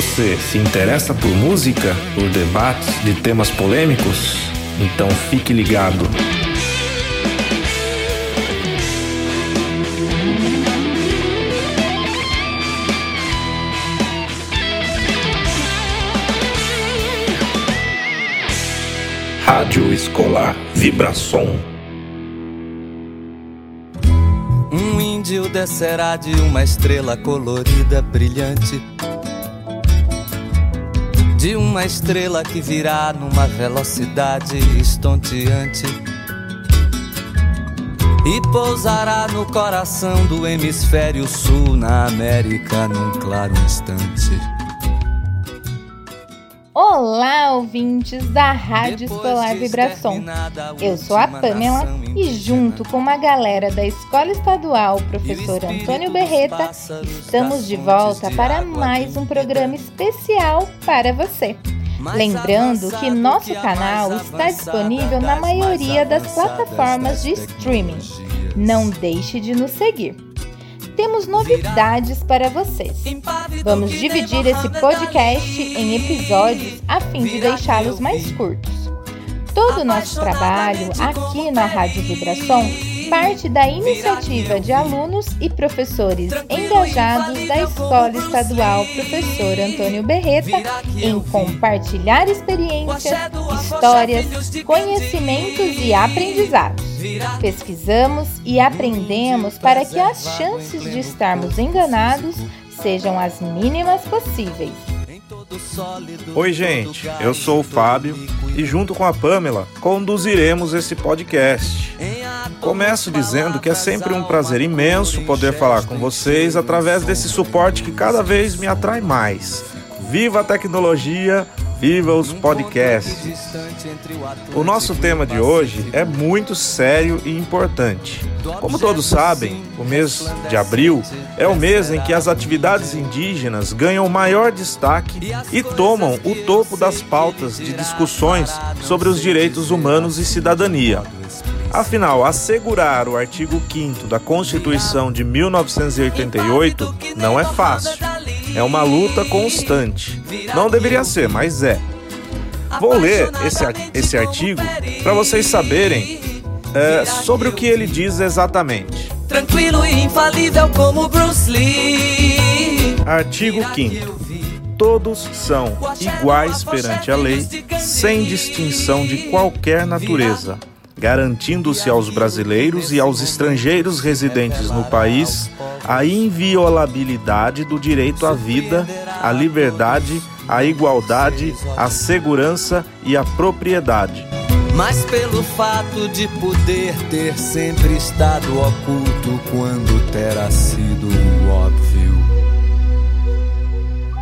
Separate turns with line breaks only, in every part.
Você se interessa por música, por debates de temas polêmicos? Então fique ligado. Rádio Escolar Vibração.
Um índio descerá de uma estrela colorida, brilhante. De uma estrela que virá numa velocidade estonteante. E pousará no coração do hemisfério sul, na América, num claro instante.
Olá, ouvintes da Rádio Escolar Vibração. Eu sou a Pamela e, junto com uma galera da Escola Estadual Professor Antônio Berreta, estamos de volta para mais um programa especial para você. Lembrando que nosso canal está disponível na maioria das plataformas de streaming. Não deixe de nos seguir temos novidades para vocês. Vamos dividir esse podcast em episódios a fim de deixá-los mais curtos. Todo o nosso trabalho aqui na Rádio Vibração parte da iniciativa de alunos e professores engajados da Escola Estadual Professor Antônio Berreta em compartilhar experiências, histórias, conhecimentos e aprendizados. Pesquisamos e aprendemos para que as chances de estarmos enganados sejam as mínimas possíveis.
Oi, gente, eu sou o Fábio e, junto com a Pamela, conduziremos esse podcast. Começo dizendo que é sempre um prazer imenso poder falar com vocês através desse suporte que cada vez me atrai mais. Viva a tecnologia! Viva os podcasts! O nosso tema de hoje é muito sério e importante. Como todos sabem, o mês de abril é o mês em que as atividades indígenas ganham maior destaque e tomam o topo das pautas de discussões sobre os direitos humanos e cidadania. Afinal, assegurar o artigo 5 da Constituição de 1988 não é fácil. É uma luta constante. Não deveria ser, mas é. Vou ler esse, esse artigo para vocês saberem é, sobre o que ele diz exatamente. Tranquilo e infalível como Bruce Lee. Artigo 5 Todos são iguais perante a lei, sem distinção de qualquer natureza, garantindo-se aos brasileiros e aos estrangeiros residentes no país a inviolabilidade do direito à vida, à liberdade, à igualdade, à segurança e à propriedade.
Mas pelo fato de poder ter sempre estado oculto quando terá sido óbvio.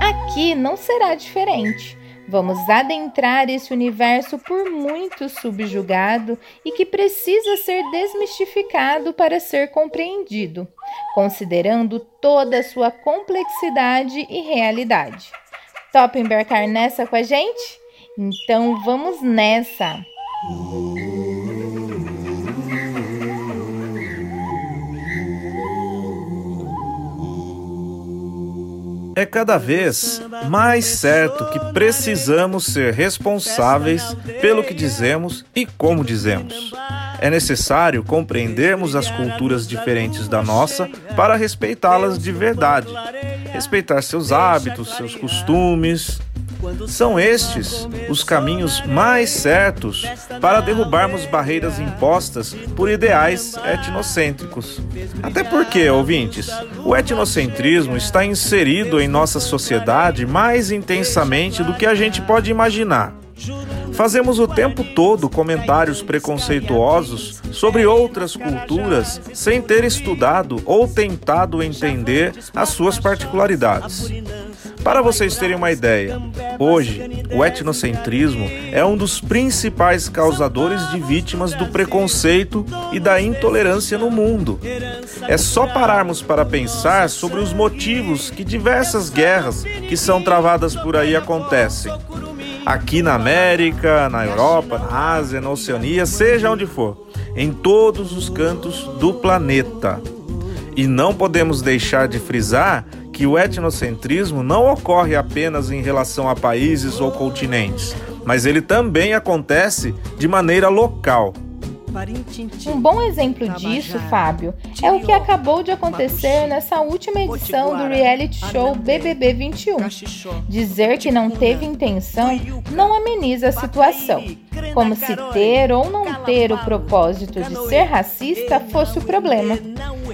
Aqui não será diferente. Vamos adentrar esse universo por muito subjugado e que precisa ser desmistificado para ser compreendido, considerando toda a sua complexidade e realidade. Top embarcar nessa com a gente? Então vamos nessa!
É cada vez mais certo que precisamos ser responsáveis pelo que dizemos e como dizemos. É necessário compreendermos as culturas diferentes da nossa para respeitá-las de verdade. Respeitar seus hábitos, seus costumes, são estes os caminhos mais certos para derrubarmos barreiras impostas por ideais etnocêntricos. Até porque, ouvintes, o etnocentrismo está inserido em nossa sociedade mais intensamente do que a gente pode imaginar. Fazemos o tempo todo comentários preconceituosos sobre outras culturas sem ter estudado ou tentado entender as suas particularidades. Para vocês terem uma ideia, hoje o etnocentrismo é um dos principais causadores de vítimas do preconceito e da intolerância no mundo. É só pararmos para pensar sobre os motivos que diversas guerras que são travadas por aí acontecem. Aqui na América, na Europa, na Ásia, na Oceania, seja onde for, em todos os cantos do planeta. E não podemos deixar de frisar que o etnocentrismo não ocorre apenas em relação a países ou continentes, mas ele também acontece de maneira local.
Um bom exemplo disso, Fábio, é o que acabou de acontecer nessa última edição do reality show BBB 21. Dizer que não teve intenção não ameniza a situação, como se ter ou não ter o propósito de ser racista fosse o problema.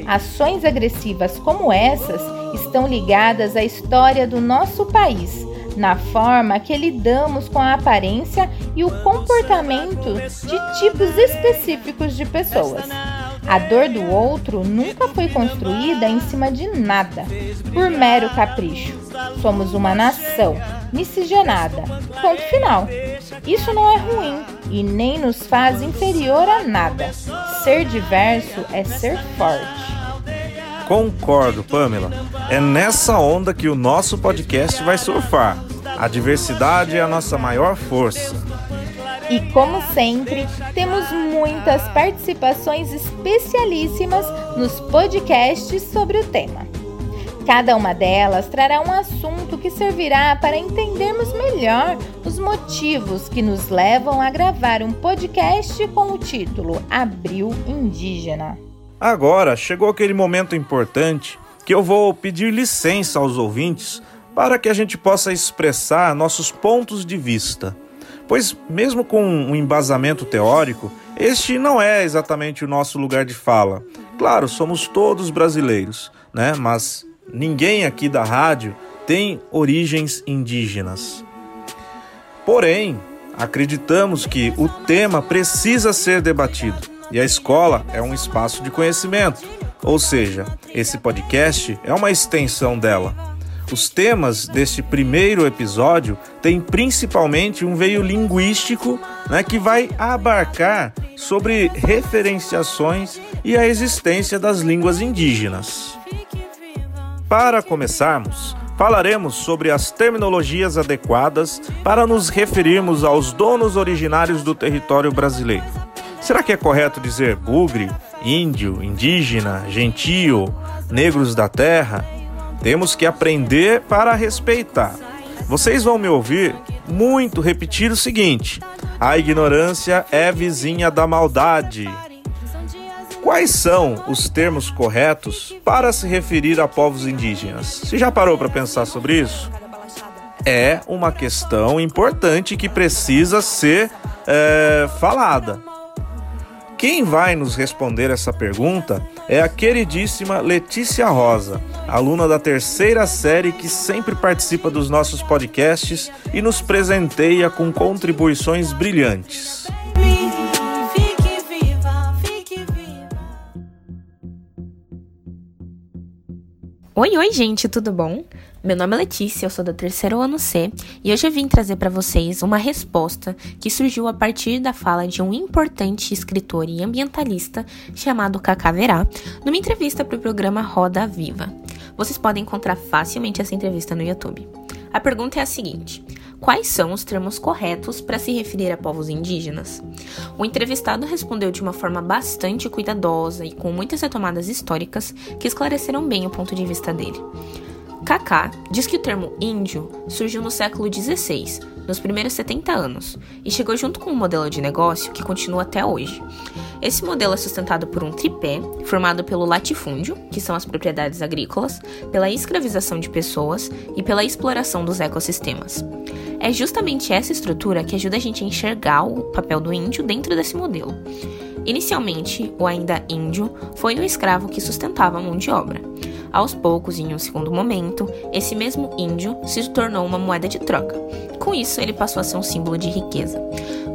Ações agressivas como essas estão ligadas à história do nosso país na forma que lidamos com a aparência e o comportamento de tipos específicos de pessoas. A dor do outro nunca foi construída em cima de nada, por mero capricho. Somos uma nação miscigenada. Ponto final. Isso não é ruim e nem nos faz inferior a nada. Ser diverso é ser forte.
Concordo, Pamela. É nessa onda que o nosso podcast vai surfar. A diversidade é a nossa maior força.
E como sempre, temos muitas participações especialíssimas nos podcasts sobre o tema. Cada uma delas trará um assunto que servirá para entendermos melhor os motivos que nos levam a gravar um podcast com o título Abril Indígena.
Agora chegou aquele momento importante que eu vou pedir licença aos ouvintes para que a gente possa expressar nossos pontos de vista. Pois, mesmo com um embasamento teórico, este não é exatamente o nosso lugar de fala. Claro, somos todos brasileiros, né? Mas ninguém aqui da rádio tem origens indígenas. Porém, acreditamos que o tema precisa ser debatido e a escola é um espaço de conhecimento, ou seja, esse podcast é uma extensão dela. Os temas deste primeiro episódio têm principalmente um veio linguístico né, que vai abarcar sobre referenciações e a existência das línguas indígenas. Para começarmos, falaremos sobre as terminologias adequadas para nos referirmos aos donos originários do território brasileiro. Será que é correto dizer bugre, índio, indígena, gentio, negros da terra? Temos que aprender para respeitar. Vocês vão me ouvir muito repetir o seguinte: a ignorância é vizinha da maldade. Quais são os termos corretos para se referir a povos indígenas? Você já parou para pensar sobre isso? É uma questão importante que precisa ser é, falada. Quem vai nos responder essa pergunta é a queridíssima Letícia Rosa, aluna da terceira série que sempre participa dos nossos podcasts e nos presenteia com contribuições brilhantes.
Oi, oi, gente, tudo bom? Meu nome é Letícia, eu sou do terceiro ano C e hoje eu vim trazer para vocês uma resposta que surgiu a partir da fala de um importante escritor e ambientalista chamado Cacá Verá, numa entrevista para o programa Roda Viva. Vocês podem encontrar facilmente essa entrevista no YouTube. A pergunta é a seguinte: quais são os termos corretos para se referir a povos indígenas? O entrevistado respondeu de uma forma bastante cuidadosa e com muitas retomadas históricas que esclareceram bem o ponto de vista dele. Kaká diz que o termo índio surgiu no século XVI, nos primeiros 70 anos, e chegou junto com um modelo de negócio que continua até hoje. Esse modelo é sustentado por um tripé, formado pelo latifúndio, que são as propriedades agrícolas, pela escravização de pessoas e pela exploração dos ecossistemas. É justamente essa estrutura que ajuda a gente a enxergar o papel do índio dentro desse modelo. Inicialmente, o ainda índio foi o escravo que sustentava a mão de obra. Aos poucos, em um segundo momento, esse mesmo índio se tornou uma moeda de troca. Com isso, ele passou a ser um símbolo de riqueza.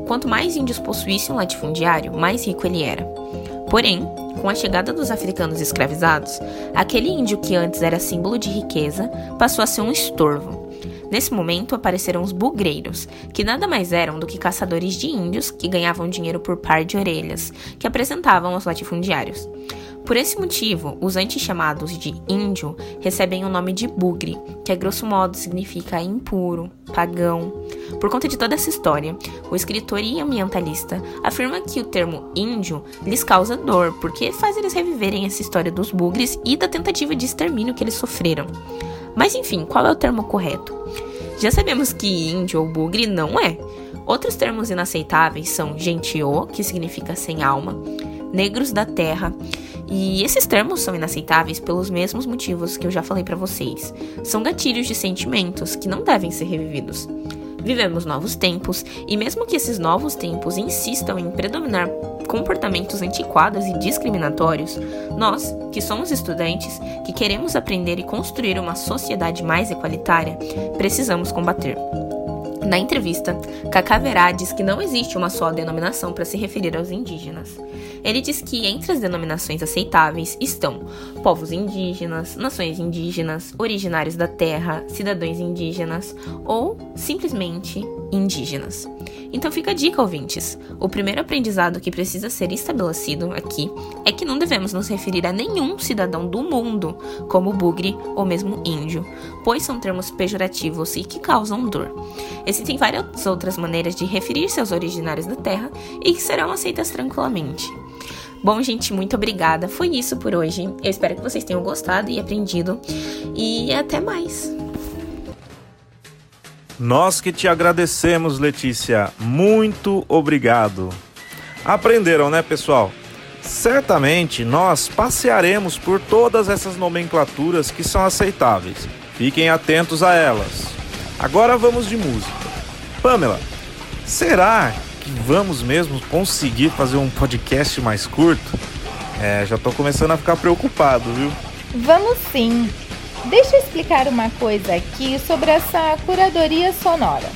Quanto mais índios possuíssem um latifundiário, mais rico ele era. Porém, com a chegada dos africanos escravizados, aquele índio que antes era símbolo de riqueza passou a ser um estorvo. Nesse momento apareceram os bugreiros, que nada mais eram do que caçadores de índios que ganhavam dinheiro por par de orelhas, que apresentavam aos latifundiários. Por esse motivo, os antes chamados de índio recebem o nome de bugre, que a grosso modo significa impuro, pagão. Por conta de toda essa história, o escritor e ambientalista afirma que o termo índio lhes causa dor, porque faz eles reviverem essa história dos bugres e da tentativa de extermínio que eles sofreram. Mas enfim, qual é o termo correto? Já sabemos que índio ou bugre não é. Outros termos inaceitáveis são gentio, que significa sem alma, negros da terra, e esses termos são inaceitáveis pelos mesmos motivos que eu já falei para vocês. São gatilhos de sentimentos que não devem ser revividos. Vivemos novos tempos, e mesmo que esses novos tempos insistam em predominar comportamentos antiquados e discriminatórios, nós, que somos estudantes, que queremos aprender e construir uma sociedade mais equalitária, precisamos combater. Na entrevista, Cacaverá diz que não existe uma só denominação para se referir aos indígenas. Ele diz que entre as denominações aceitáveis estão povos indígenas, nações indígenas, originários da terra, cidadãos indígenas ou simplesmente indígenas. Então fica a dica, ouvintes. O primeiro aprendizado que precisa ser estabelecido aqui é que não devemos nos referir a nenhum cidadão do mundo como bugre ou mesmo índio, pois são termos pejorativos e que causam dor. Existem várias outras maneiras de referir-se aos originários da terra e que serão aceitas tranquilamente. Bom, gente, muito obrigada. Foi isso por hoje. Eu espero que vocês tenham gostado e aprendido. E até mais.
Nós que te agradecemos, Letícia. Muito obrigado. Aprenderam, né, pessoal? Certamente nós passearemos por todas essas nomenclaturas que são aceitáveis. Fiquem atentos a elas. Agora vamos de música. Pamela, será que vamos mesmo conseguir fazer um podcast mais curto? É, já tô começando a ficar preocupado, viu?
Vamos sim. Deixa eu explicar uma coisa aqui sobre essa curadoria sonora.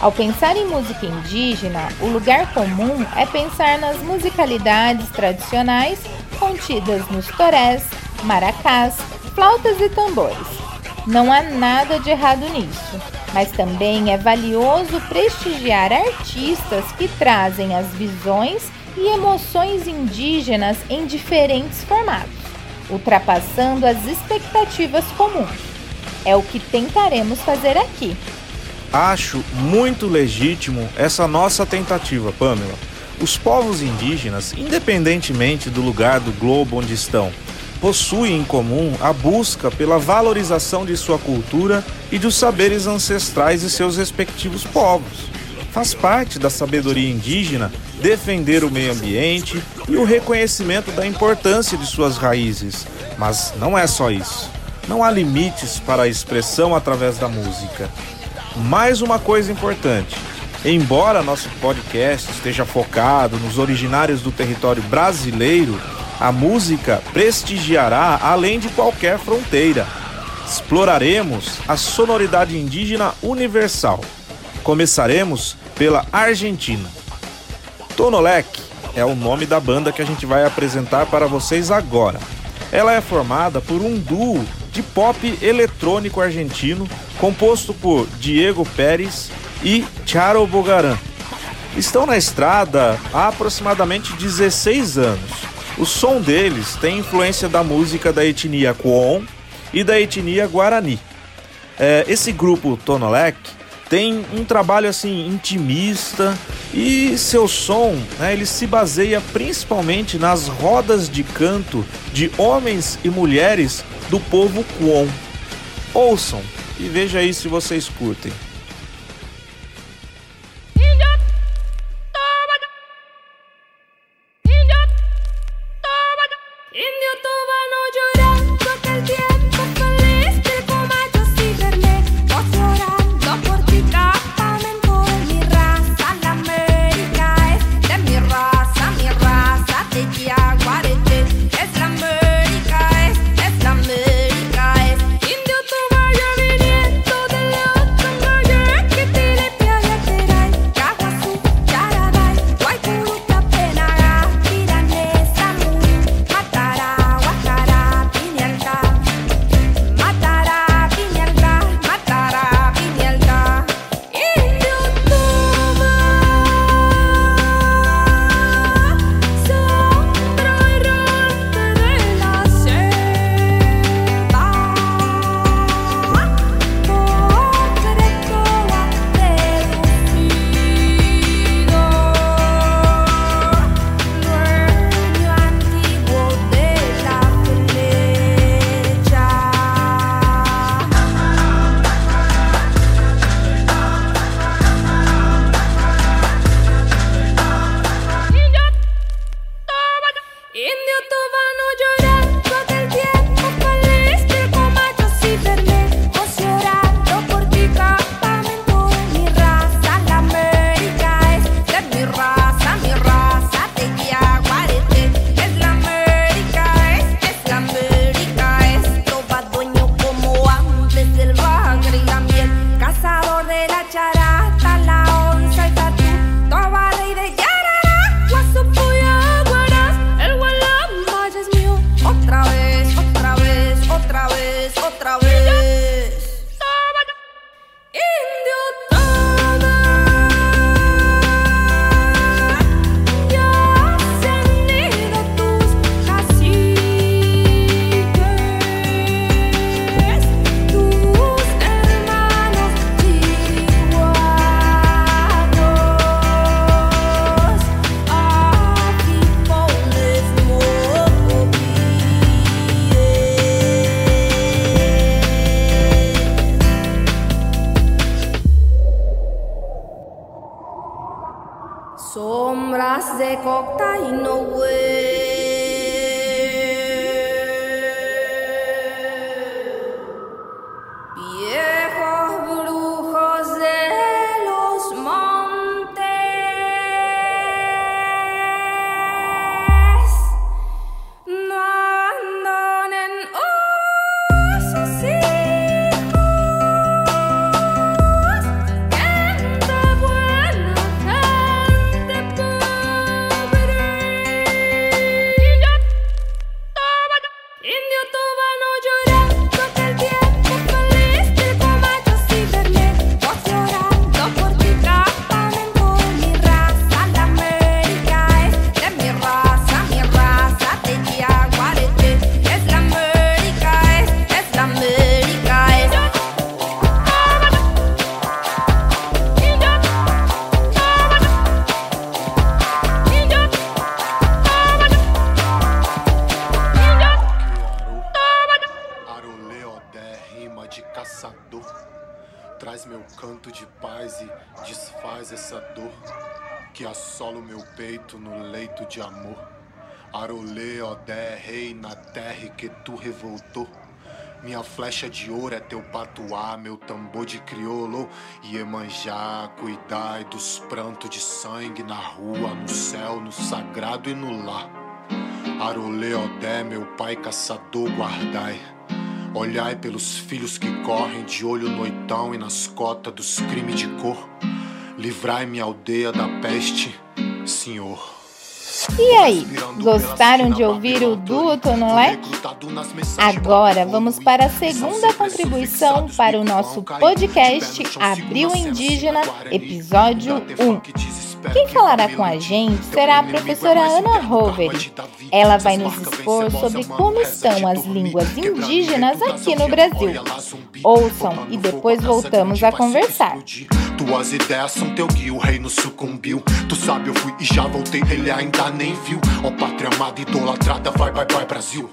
Ao pensar em música indígena, o lugar comum é pensar nas musicalidades tradicionais contidas nos torés, maracás, flautas e tambores. Não há nada de errado nisso, mas também é valioso prestigiar artistas que trazem as visões e emoções indígenas em diferentes formatos ultrapassando as expectativas comuns. É o que tentaremos fazer aqui.
Acho muito legítimo essa nossa tentativa, Pamela. Os povos indígenas, independentemente do lugar do globo onde estão, possuem em comum a busca pela valorização de sua cultura e dos saberes ancestrais de seus respectivos povos. Faz parte da sabedoria indígena defender o meio ambiente e o reconhecimento da importância de suas raízes. Mas não é só isso. Não há limites para a expressão através da música. Mais uma coisa importante: embora nosso podcast esteja focado nos originários do território brasileiro, a música prestigiará além de qualquer fronteira. Exploraremos a sonoridade indígena universal. Começaremos pela Argentina. Tonolec é o nome da banda que a gente vai apresentar para vocês agora. Ela é formada por um duo de pop eletrônico argentino composto por Diego Pérez e Charo Bogaran. Estão na estrada há aproximadamente 16 anos. O som deles tem influência da música da etnia Kwon e da etnia Guarani. É, esse grupo Tonolec tem um trabalho assim intimista e seu som, né, ele se baseia principalmente nas rodas de canto de homens e mulheres do povo Kwon. Ouçam e veja aí se vocês curtem.
mra se de amor. Arolê, Odé, rei na terra que tu revoltou. Minha flecha de ouro é teu patuá, meu tambor de crioulo. Iemanjá, cuidai dos prantos de sangue na rua, no céu, no sagrado e no lar. Arolê, Odé, meu pai caçador, guardai. Olhai pelos filhos que correm de olho noitão e nas cotas dos crimes de cor. Livrai minha aldeia da peste, Senhor.
E aí, gostaram de ouvir o duo Tonolec? Agora vamos para a segunda contribuição para o nosso podcast Abril Indígena, episódio 1. Quem falará com a gente será a professora Ana Roveri. Ela vai nos expor sobre como estão as línguas indígenas aqui no Brasil. Ouçam e depois voltamos a conversar.
Tuas ideias são teu guia, o reino sucumbiu. Tu sabe, eu fui e já voltei, ele ainda nem viu. Ó, pátria amada, idolatrada, vai, vai, vai, Brasil.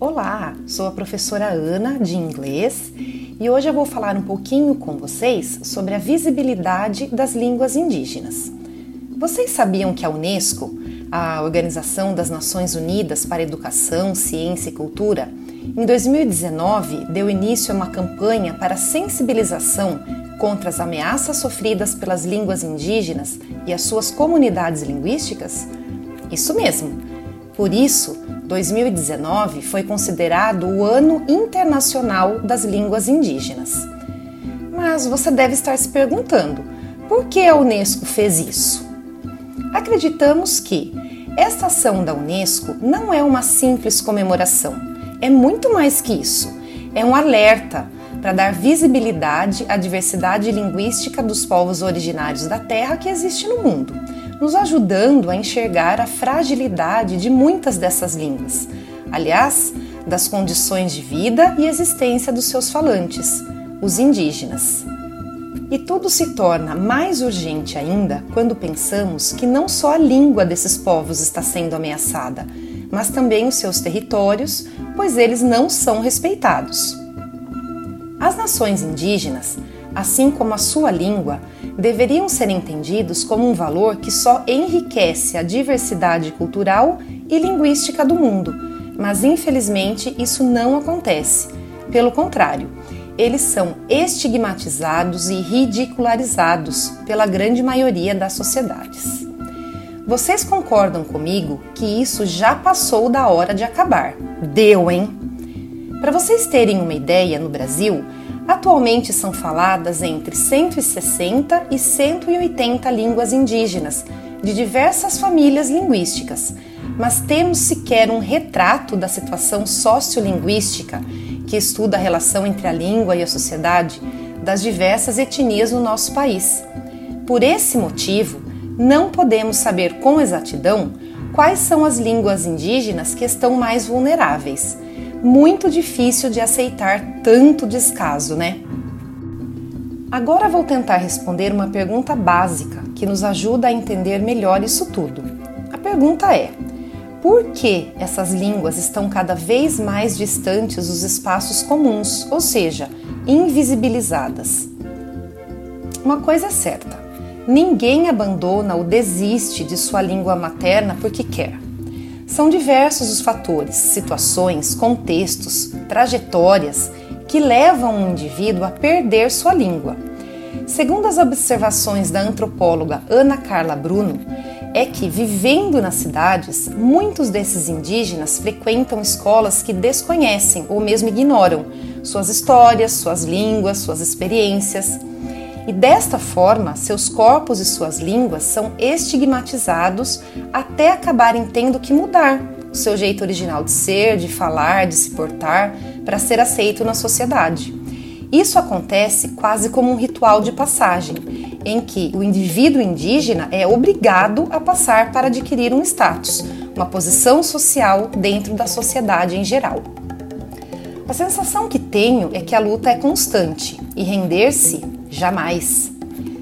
Olá, sou a professora Ana de inglês e hoje eu vou falar um pouquinho com vocês sobre a visibilidade das línguas indígenas. Vocês sabiam que a Unesco, a Organização das Nações Unidas para Educação, Ciência e Cultura, em 2019 deu início a uma campanha para sensibilização contra as ameaças sofridas pelas línguas indígenas e as suas comunidades linguísticas? Isso mesmo. Por isso, 2019 foi considerado o Ano Internacional das Línguas Indígenas. Mas você deve estar se perguntando: por que a Unesco fez isso? Acreditamos que esta ação da Unesco não é uma simples comemoração, é muito mais que isso. É um alerta para dar visibilidade à diversidade linguística dos povos originários da Terra que existe no mundo nos ajudando a enxergar a fragilidade de muitas dessas línguas, aliás, das condições de vida e existência dos seus falantes, os indígenas. E tudo se torna mais urgente ainda quando pensamos que não só a língua desses povos está sendo ameaçada, mas também os seus territórios, pois eles não são respeitados. As nações indígenas, assim como a sua língua, deveriam ser entendidos como um valor que só enriquece a diversidade cultural e linguística do mundo, mas infelizmente isso não acontece. Pelo contrário, eles são estigmatizados e ridicularizados pela grande maioria das sociedades. Vocês concordam comigo que isso já passou da hora de acabar? Deu, hein? Para vocês terem uma ideia, no Brasil, Atualmente são faladas entre 160 e 180 línguas indígenas, de diversas famílias linguísticas, mas temos sequer um retrato da situação sociolinguística que estuda a relação entre a língua e a sociedade das diversas etnias no nosso país. Por esse motivo, não podemos saber com exatidão quais são as línguas indígenas que estão mais vulneráveis muito difícil de aceitar tanto descaso, né? Agora vou tentar responder uma pergunta básica que nos ajuda a entender melhor isso tudo. A pergunta é: por que essas línguas estão cada vez mais distantes dos espaços comuns, ou seja, invisibilizadas? Uma coisa é certa: ninguém abandona ou desiste de sua língua materna porque quer. São diversos os fatores, situações, contextos, trajetórias que levam um indivíduo a perder sua língua. Segundo as observações da antropóloga Ana Carla Bruno, é que, vivendo nas cidades, muitos desses indígenas frequentam escolas que desconhecem ou mesmo ignoram suas histórias, suas línguas, suas experiências. E desta forma, seus corpos e suas línguas são estigmatizados até acabarem tendo que mudar o seu jeito original de ser, de falar, de se portar, para ser aceito na sociedade. Isso acontece quase como um ritual de passagem, em que o indivíduo indígena é obrigado a passar para adquirir um status, uma posição social dentro da sociedade em geral. A sensação que tenho é que a luta é constante e render-se jamais.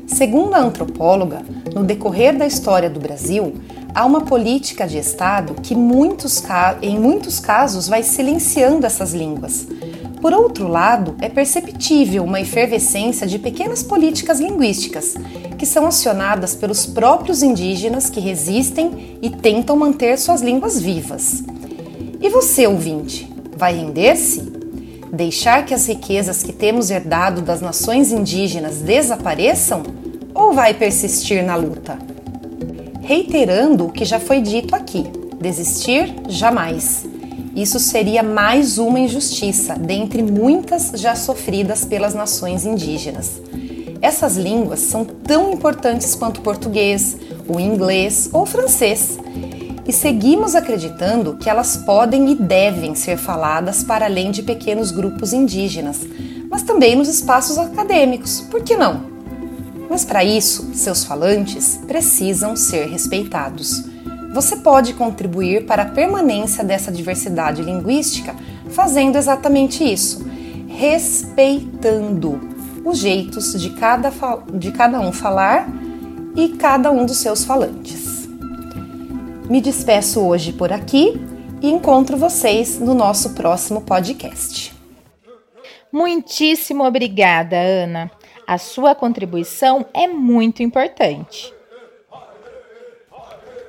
Segundo a antropóloga, no decorrer da história do Brasil, há uma política de Estado que muitos, em muitos casos vai silenciando essas línguas, por outro lado, é perceptível uma efervescência de pequenas políticas linguísticas, que são acionadas pelos próprios indígenas que resistem e tentam manter suas línguas vivas. E você, ouvinte, vai render-se? Deixar que as riquezas que temos herdado das nações indígenas desapareçam? Ou vai persistir na luta? Reiterando o que já foi dito aqui: desistir jamais. Isso seria mais uma injustiça, dentre muitas já sofridas pelas nações indígenas. Essas línguas são tão importantes quanto o português, o inglês ou francês. E seguimos acreditando que elas podem e devem ser faladas para além de pequenos grupos indígenas, mas também nos espaços acadêmicos, por que não? Mas para isso, seus falantes precisam ser respeitados. Você pode contribuir para a permanência dessa diversidade linguística fazendo exatamente isso, respeitando os jeitos de cada, de cada um falar e cada um dos seus falantes. Me despeço hoje por aqui e encontro vocês no nosso próximo podcast.
Muitíssimo obrigada, Ana. A sua contribuição é muito importante.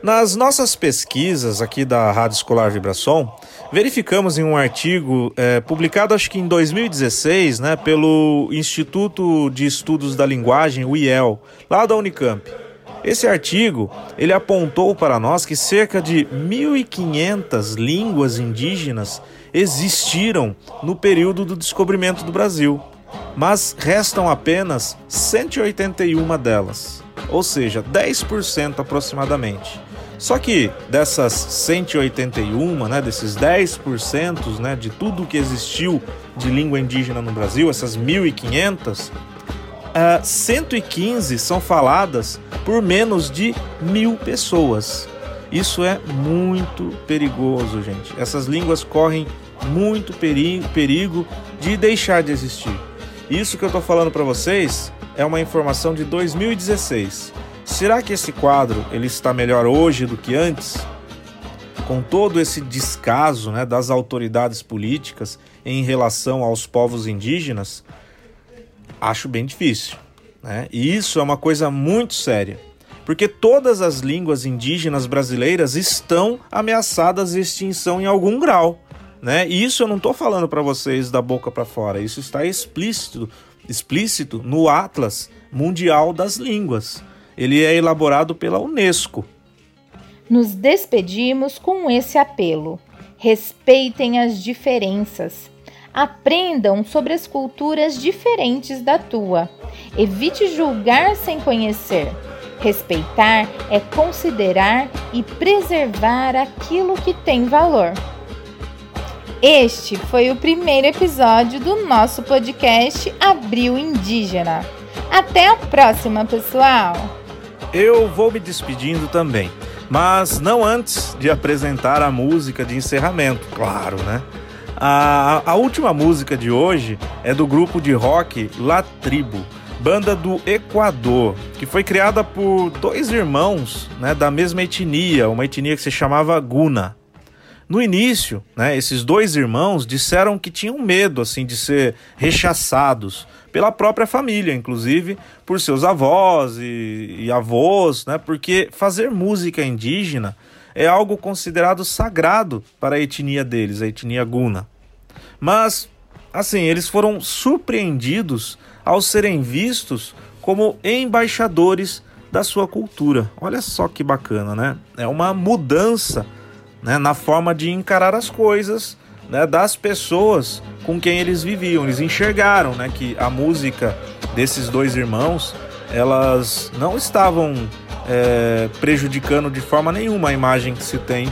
Nas nossas pesquisas aqui da Rádio Escolar Vibração, verificamos em um artigo é, publicado acho que em 2016, né, pelo Instituto de Estudos da Linguagem, o IEL, lá da Unicamp. Esse artigo, ele apontou para nós que cerca de 1.500 línguas indígenas existiram no período do descobrimento do Brasil, mas restam apenas 181 delas, ou seja, 10% aproximadamente. Só que dessas 181, né, desses 10% né, de tudo que existiu de língua indígena no Brasil, essas 1.500, uh, 115 são faladas por menos de mil pessoas. Isso é muito perigoso, gente. Essas línguas correm muito perigo, perigo de deixar de existir. Isso que eu estou falando para vocês é uma informação de 2016. Será que esse quadro ele está melhor hoje do que antes? Com todo esse descaso né, das autoridades políticas em relação aos povos indígenas, acho bem difícil. Né? E isso é uma coisa muito séria, porque todas as línguas indígenas brasileiras estão ameaçadas de extinção em algum grau. Né? E isso eu não estou falando para vocês da boca para fora, isso está explícito, explícito no Atlas Mundial das Línguas. Ele é elaborado pela Unesco.
Nos despedimos com esse apelo: respeitem as diferenças. Aprendam sobre as culturas diferentes da tua. Evite julgar sem conhecer. Respeitar é considerar e preservar aquilo que tem valor. Este foi o primeiro episódio do nosso podcast Abril Indígena. Até a próxima, pessoal!
Eu vou me despedindo também, mas não antes de apresentar a música de encerramento, claro, né? A, a última música de hoje é do grupo de rock La Tribo, banda do Equador, que foi criada por dois irmãos né, da mesma etnia, uma etnia que se chamava Guna. No início, né, esses dois irmãos disseram que tinham medo assim de ser rechaçados pela própria família, inclusive por seus avós e, e avós, né, porque fazer música indígena é algo considerado sagrado para a etnia deles, a etnia guna. Mas, assim, eles foram surpreendidos ao serem vistos como embaixadores da sua cultura. Olha só que bacana, né? É uma mudança né, na forma de encarar as coisas né, das pessoas com quem eles viviam. Eles enxergaram né, que a música desses dois irmãos elas não estavam é, prejudicando de forma nenhuma a imagem que se tem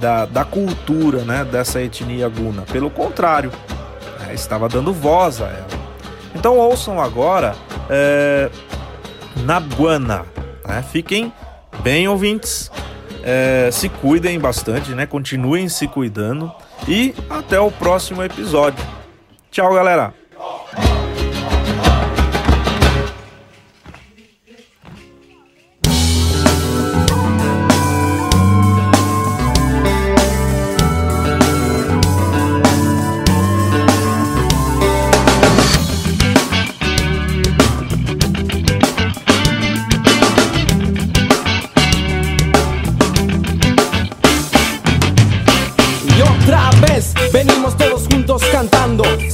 da, da cultura né, dessa etnia guna. Pelo contrário, é, estava dando voz a ela. Então ouçam agora é, Naguana. Né? Fiquem bem ouvintes é, se cuidem bastante, né? Continuem se cuidando e até o próximo episódio. Tchau, galera!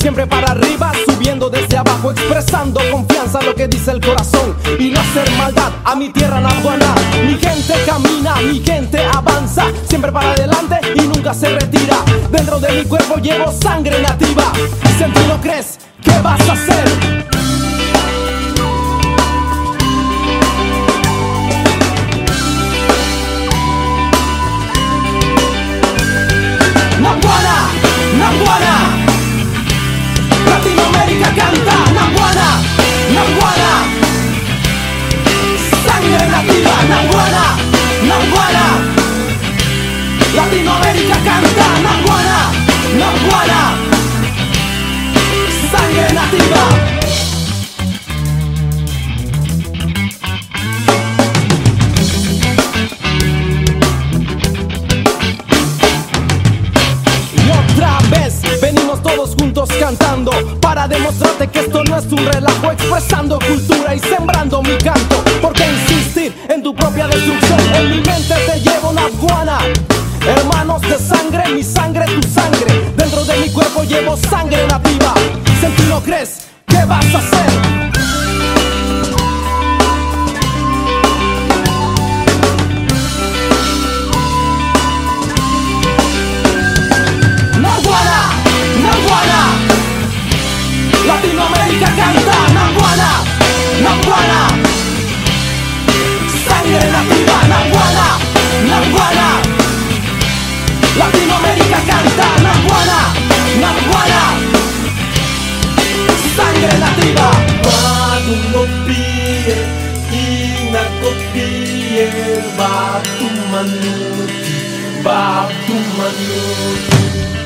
Siempre para arriba, subiendo desde abajo, expresando confianza lo que dice el corazón y no hacer maldad a mi tierra nahuana. Mi gente camina, mi gente avanza, siempre para adelante y nunca se retira. Dentro de mi cuerpo llevo sangre nativa. Si en ti no crees, ¿qué vas a hacer? Nativa, Nahuana, Nahuana Latinoamérica canta Nahuana, Nahuana Sangre nativa. Cantando para demostrarte que esto no es un relajo, expresando cultura y sembrando en mi mente te llevo una guana. Hermanos de sangre, mi sangre, tu sangre. Dentro de mi cuerpo llevo sangre nativa. Si en no crees, ¿qué vas a hacer? Ina kopie Batu manuti, batu manuti